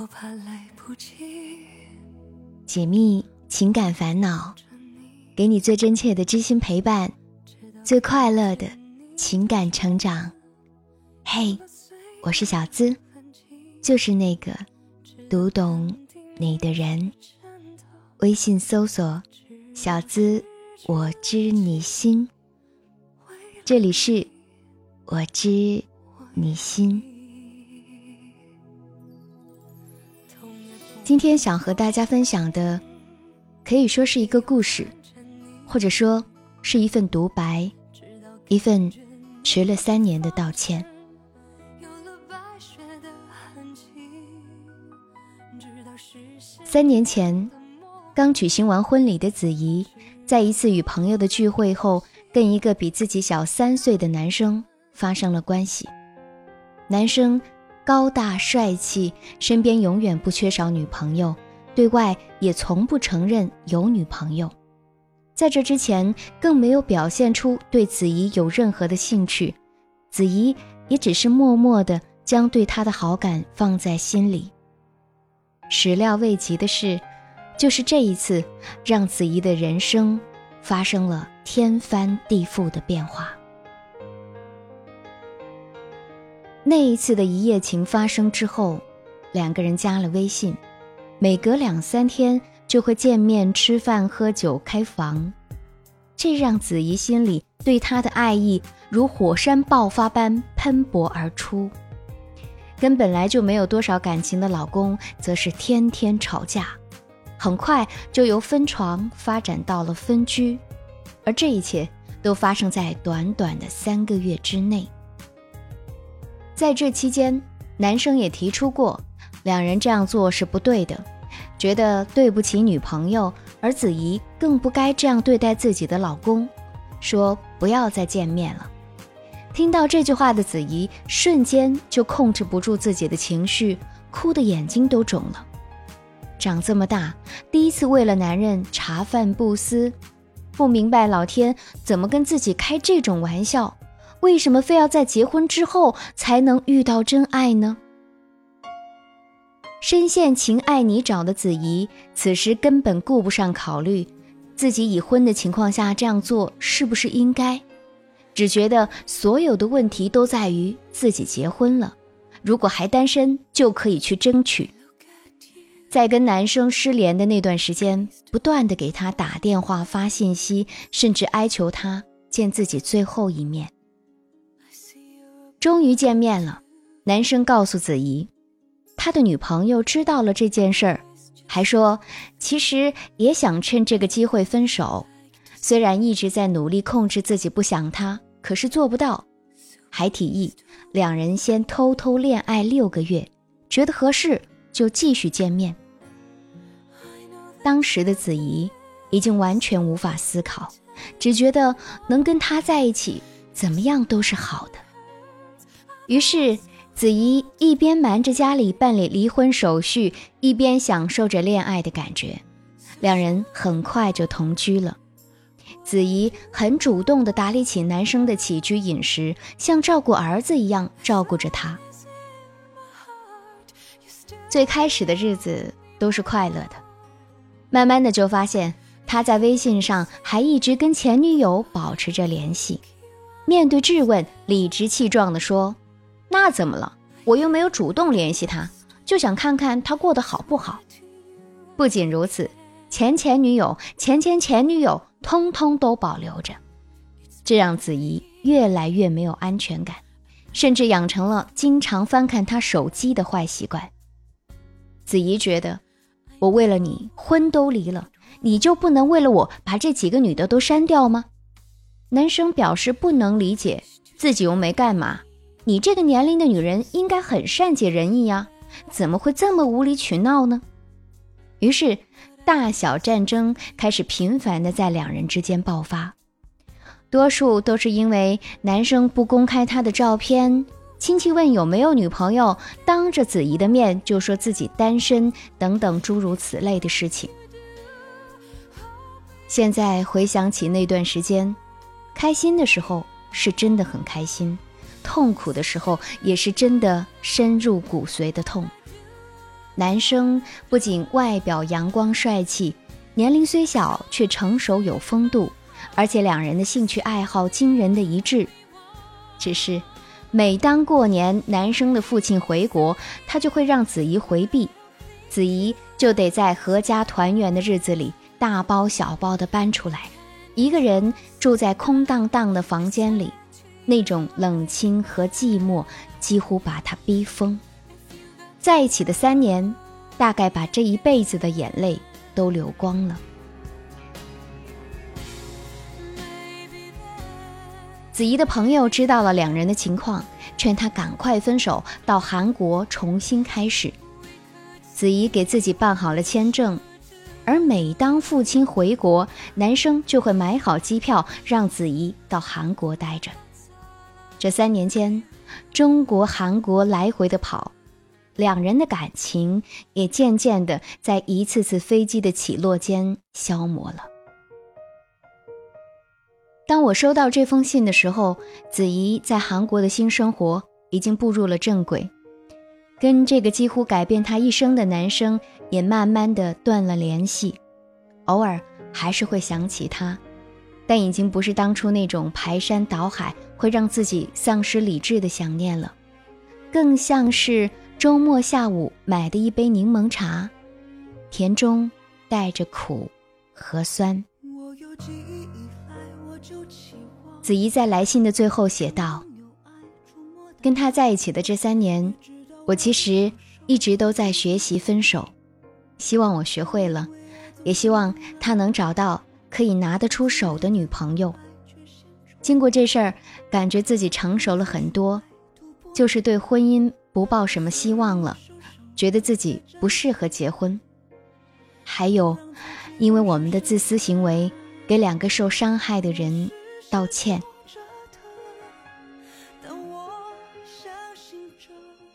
我怕来不及。解密情感烦恼，给你最真切的知心陪伴，最快乐的情感成长。嘿，我是小资，就是那个读懂你的人。微信搜索“小资我知你心”，这里是我知你心。今天想和大家分享的，可以说是一个故事，或者说是一份独白，一份迟了三年的道歉。三年前，刚举行完婚礼的子怡，在一次与朋友的聚会后，跟一个比自己小三岁的男生发生了关系。男生。高大帅气，身边永远不缺少女朋友，对外也从不承认有女朋友。在这之前，更没有表现出对子怡有任何的兴趣，子怡也只是默默的将对他的好感放在心里。始料未及的是，就是这一次，让子怡的人生发生了天翻地覆的变化。那一次的一夜情发生之后，两个人加了微信，每隔两三天就会见面吃饭、喝酒、开房，这让子怡心里对他的爱意如火山爆发般喷薄而出。跟本来就没有多少感情的老公，则是天天吵架，很快就由分床发展到了分居，而这一切都发生在短短的三个月之内。在这期间，男生也提出过，两人这样做是不对的，觉得对不起女朋友，而子怡更不该这样对待自己的老公，说不要再见面了。听到这句话的子怡，瞬间就控制不住自己的情绪，哭的眼睛都肿了。长这么大，第一次为了男人茶饭不思，不明白老天怎么跟自己开这种玩笑。为什么非要在结婚之后才能遇到真爱呢？深陷情爱泥沼的子怡，此时根本顾不上考虑自己已婚的情况下这样做是不是应该，只觉得所有的问题都在于自己结婚了，如果还单身就可以去争取。在跟男生失联的那段时间，不断的给他打电话、发信息，甚至哀求他见自己最后一面。终于见面了，男生告诉子怡，他的女朋友知道了这件事儿，还说其实也想趁这个机会分手。虽然一直在努力控制自己不想他，可是做不到，还提议两人先偷偷恋爱六个月，觉得合适就继续见面。当时的子怡已经完全无法思考，只觉得能跟他在一起，怎么样都是好的。于是，子怡一边瞒着家里办理离婚手续，一边享受着恋爱的感觉。两人很快就同居了。子怡很主动地打理起男生的起居饮食，像照顾儿子一样照顾着他。最开始的日子都是快乐的，慢慢的就发现他在微信上还一直跟前女友保持着联系。面对质问，理直气壮地说。那怎么了？我又没有主动联系他，就想看看他过得好不好。不仅如此，前前女友、前前前女友，通通都保留着，这让子怡越来越没有安全感，甚至养成了经常翻看他手机的坏习惯。子怡觉得，我为了你婚都离了，你就不能为了我把这几个女的都删掉吗？男生表示不能理解，自己又没干嘛。你这个年龄的女人应该很善解人意呀，怎么会这么无理取闹呢？于是，大小战争开始频繁的在两人之间爆发，多数都是因为男生不公开他的照片，亲戚问有没有女朋友，当着子怡的面就说自己单身等等诸如此类的事情。现在回想起那段时间，开心的时候是真的很开心。痛苦的时候，也是真的深入骨髓的痛。男生不仅外表阳光帅气，年龄虽小却成熟有风度，而且两人的兴趣爱好惊人的一致。只是，每当过年男生的父亲回国，他就会让子怡回避，子怡就得在阖家团圆的日子里大包小包的搬出来，一个人住在空荡荡的房间里。那种冷清和寂寞几乎把他逼疯。在一起的三年，大概把这一辈子的眼泪都流光了。子怡的朋友知道了两人的情况，劝他赶快分手，到韩国重新开始。子怡给自己办好了签证，而每当父亲回国，男生就会买好机票，让子怡到韩国待着。这三年间，中国、韩国来回的跑，两人的感情也渐渐的在一次次飞机的起落间消磨了。当我收到这封信的时候，子怡在韩国的新生活已经步入了正轨，跟这个几乎改变她一生的男生也慢慢的断了联系，偶尔还是会想起他。但已经不是当初那种排山倒海会让自己丧失理智的想念了，更像是周末下午买的一杯柠檬茶，甜中带着苦和酸。子怡在来信的最后写道：“跟他在一起的这三年，我其实一直都在学习分手，希望我学会了，也希望他能找到。”可以拿得出手的女朋友，经过这事儿，感觉自己成熟了很多，就是对婚姻不抱什么希望了，觉得自己不适合结婚。还有，因为我们的自私行为，给两个受伤害的人道歉。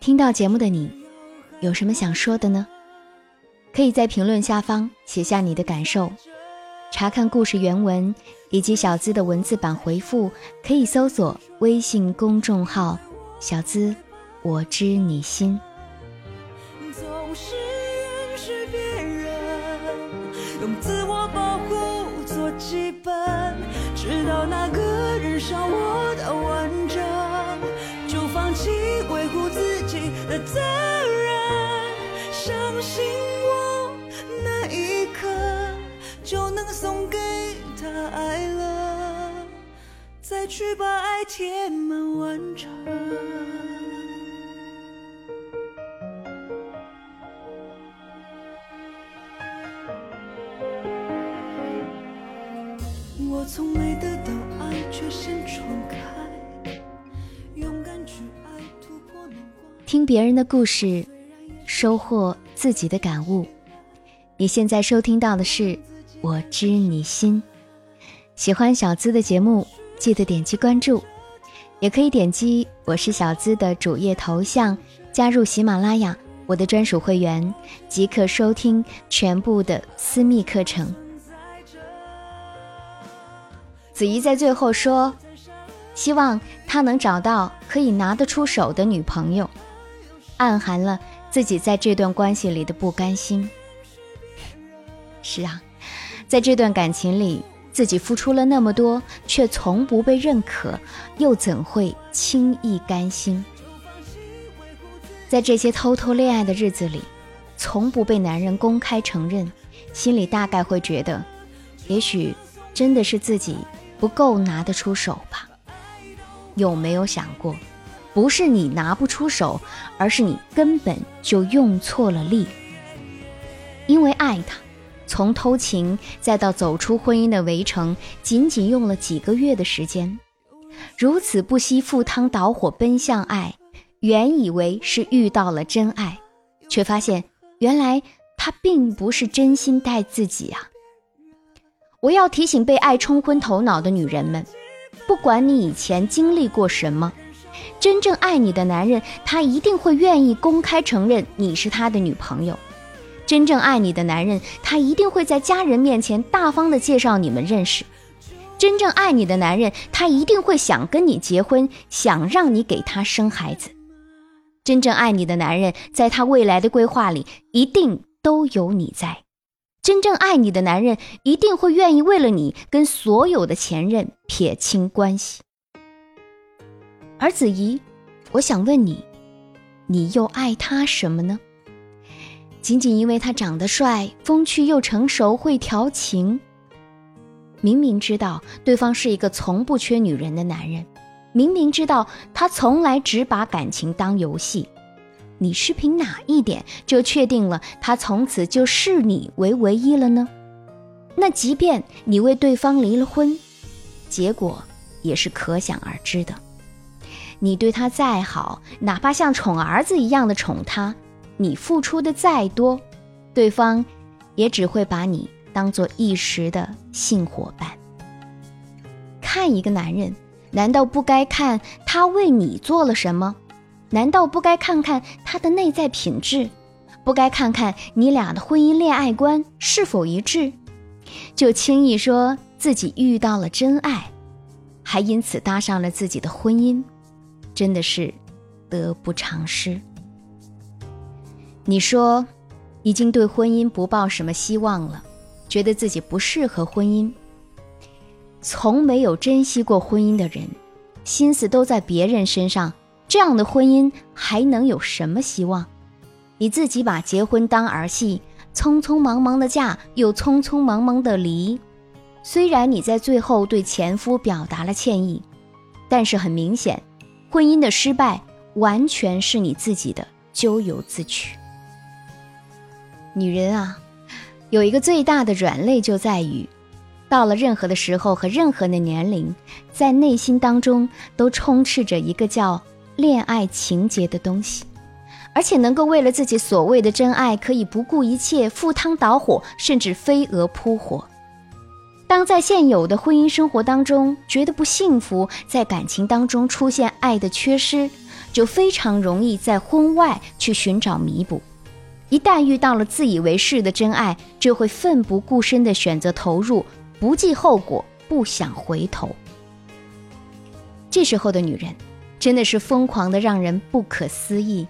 听到节目的你，有什么想说的呢？可以在评论下方写下你的感受。查看故事原文以及小资的文字版回复，可以搜索微信公众号“小资我知你心”。总是允许别人用自我保护做基本，直到那个人伤我的完整，就放弃维护自己的责任，相信。就能送给他爱了，再去把爱填满完成。我从没得到爱，却先闯开，勇敢去爱，突破难关。听别人的故事，收获自己的感悟。你现在收听到的是。我知你心，喜欢小资的节目，记得点击关注，也可以点击我是小资的主页头像，加入喜马拉雅我的专属会员，即可收听全部的私密课程。子怡在最后说，希望他能找到可以拿得出手的女朋友，暗含了自己在这段关系里的不甘心。是啊。在这段感情里，自己付出了那么多，却从不被认可，又怎会轻易甘心？在这些偷偷恋爱的日子里，从不被男人公开承认，心里大概会觉得，也许真的是自己不够拿得出手吧？有没有想过，不是你拿不出手，而是你根本就用错了力，因为爱他。从偷情再到走出婚姻的围城，仅仅用了几个月的时间，如此不惜赴汤蹈火奔向爱，原以为是遇到了真爱，却发现原来他并不是真心待自己啊！我要提醒被爱冲昏头脑的女人们，不管你以前经历过什么，真正爱你的男人，他一定会愿意公开承认你是他的女朋友。真正爱你的男人，他一定会在家人面前大方的介绍你们认识。真正爱你的男人，他一定会想跟你结婚，想让你给他生孩子。真正爱你的男人，在他未来的规划里一定都有你在。真正爱你的男人，一定会愿意为了你跟所有的前任撇清关系。而子怡，我想问你，你又爱他什么呢？仅仅因为他长得帅、风趣又成熟、会调情？明明知道对方是一个从不缺女人的男人，明明知道他从来只把感情当游戏，你是凭哪一点就确定了他从此就视你为唯一了呢？那即便你为对方离了婚，结果也是可想而知的。你对他再好，哪怕像宠儿子一样的宠他，你付出的再多，对方也只会把你。当做一时的性伙伴。看一个男人，难道不该看他为你做了什么？难道不该看看他的内在品质？不该看看你俩的婚姻恋爱观是否一致？就轻易说自己遇到了真爱，还因此搭上了自己的婚姻，真的是得不偿失。你说，已经对婚姻不抱什么希望了。觉得自己不适合婚姻，从没有珍惜过婚姻的人，心思都在别人身上，这样的婚姻还能有什么希望？你自己把结婚当儿戏，匆匆忙忙的嫁，又匆匆忙忙的离。虽然你在最后对前夫表达了歉意，但是很明显，婚姻的失败完全是你自己的咎由自取。女人啊！有一个最大的软肋，就在于，到了任何的时候和任何的年龄，在内心当中都充斥着一个叫恋爱情节的东西，而且能够为了自己所谓的真爱，可以不顾一切赴汤蹈火，甚至飞蛾扑火。当在现有的婚姻生活当中觉得不幸福，在感情当中出现爱的缺失，就非常容易在婚外去寻找弥补。一旦遇到了自以为是的真爱，就会奋不顾身地选择投入，不计后果，不想回头。这时候的女人，真的是疯狂的让人不可思议。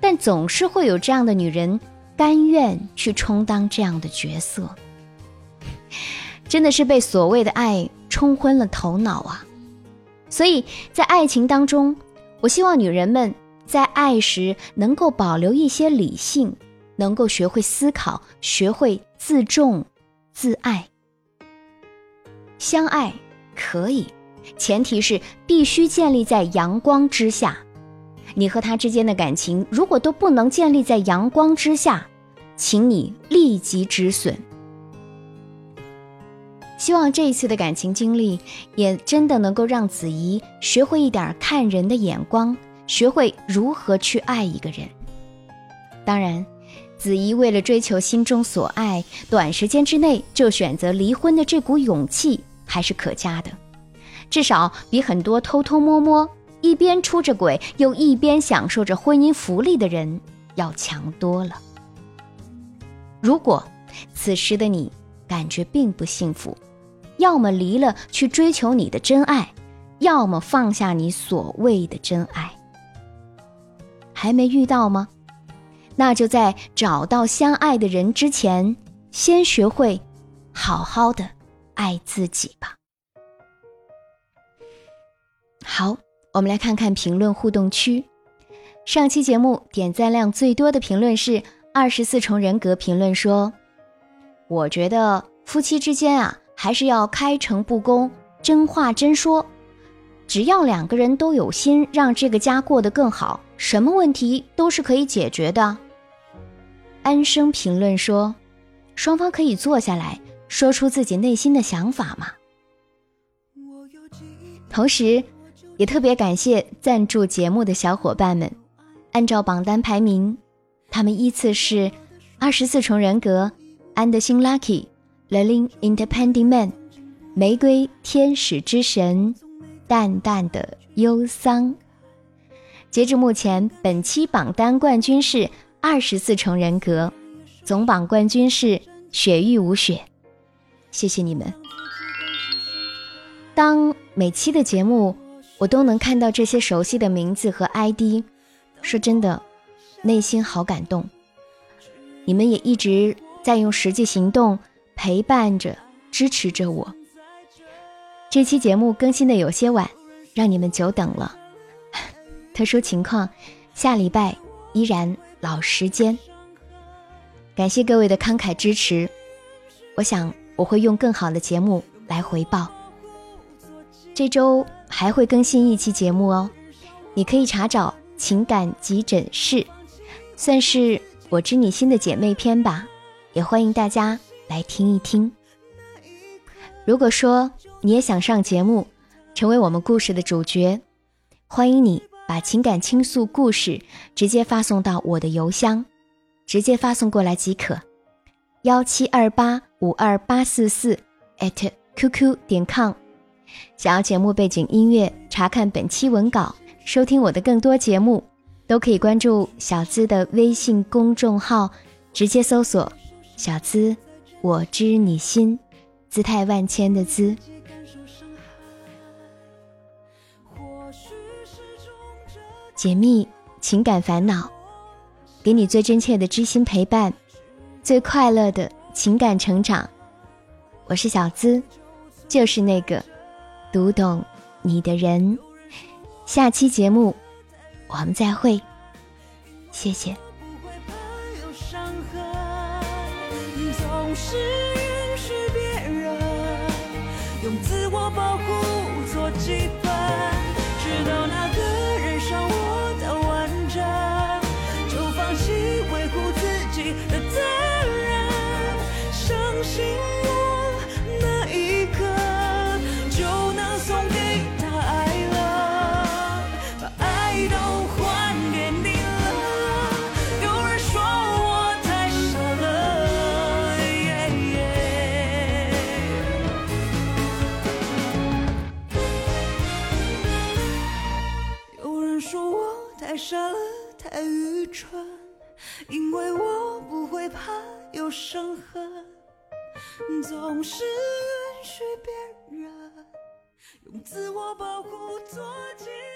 但总是会有这样的女人，甘愿去充当这样的角色。真的是被所谓的爱冲昏了头脑啊！所以在爱情当中，我希望女人们。在爱时能够保留一些理性，能够学会思考，学会自重、自爱。相爱可以，前提是必须建立在阳光之下。你和他之间的感情如果都不能建立在阳光之下，请你立即止损。希望这一次的感情经历也真的能够让子怡学会一点看人的眼光。学会如何去爱一个人。当然，子怡为了追求心中所爱，短时间之内就选择离婚的这股勇气还是可嘉的，至少比很多偷偷摸摸一边出着轨又一边享受着婚姻福利的人要强多了。如果此时的你感觉并不幸福，要么离了去追求你的真爱，要么放下你所谓的真爱。还没遇到吗？那就在找到相爱的人之前，先学会好好的爱自己吧。好，我们来看看评论互动区。上期节目点赞量最多的评论是二十四重人格评论说：“我觉得夫妻之间啊，还是要开诚布公，真话真说。只要两个人都有心，让这个家过得更好。”什么问题都是可以解决的。安生评论说：“双方可以坐下来说出自己内心的想法嘛。”同时，也特别感谢赞助节目的小伙伴们。按照榜单排名，他们依次是：二十四重人格、安德星 Lucky、l i n Independent Man、玫瑰天使之神、淡淡的忧桑。截至目前，本期榜单冠军是二十四重人格，总榜冠军是雪域无雪。谢谢你们！当每期的节目我都能看到这些熟悉的名字和 ID，说真的，内心好感动。你们也一直在用实际行动陪伴着、支持着我。这期节目更新的有些晚，让你们久等了。特殊情况，下礼拜依然老时间。感谢各位的慷慨支持，我想我会用更好的节目来回报。这周还会更新一期节目哦，你可以查找《情感急诊室》，算是我知你心的姐妹篇吧，也欢迎大家来听一听。如果说你也想上节目，成为我们故事的主角，欢迎你把情感倾诉故事直接发送到我的邮箱，直接发送过来即可，幺七二八五二八四四 at qq 点 com。想要节目背景音乐，查看本期文稿，收听我的更多节目，都可以关注小资的微信公众号，直接搜索“小资我知你心”，姿态万千的“资”。解密情感烦恼，给你最真切的知心陪伴，最快乐的情感成长。我是小资，就是那个。读懂你的人，下期节目我们再会，谢谢。用自我保护做基本。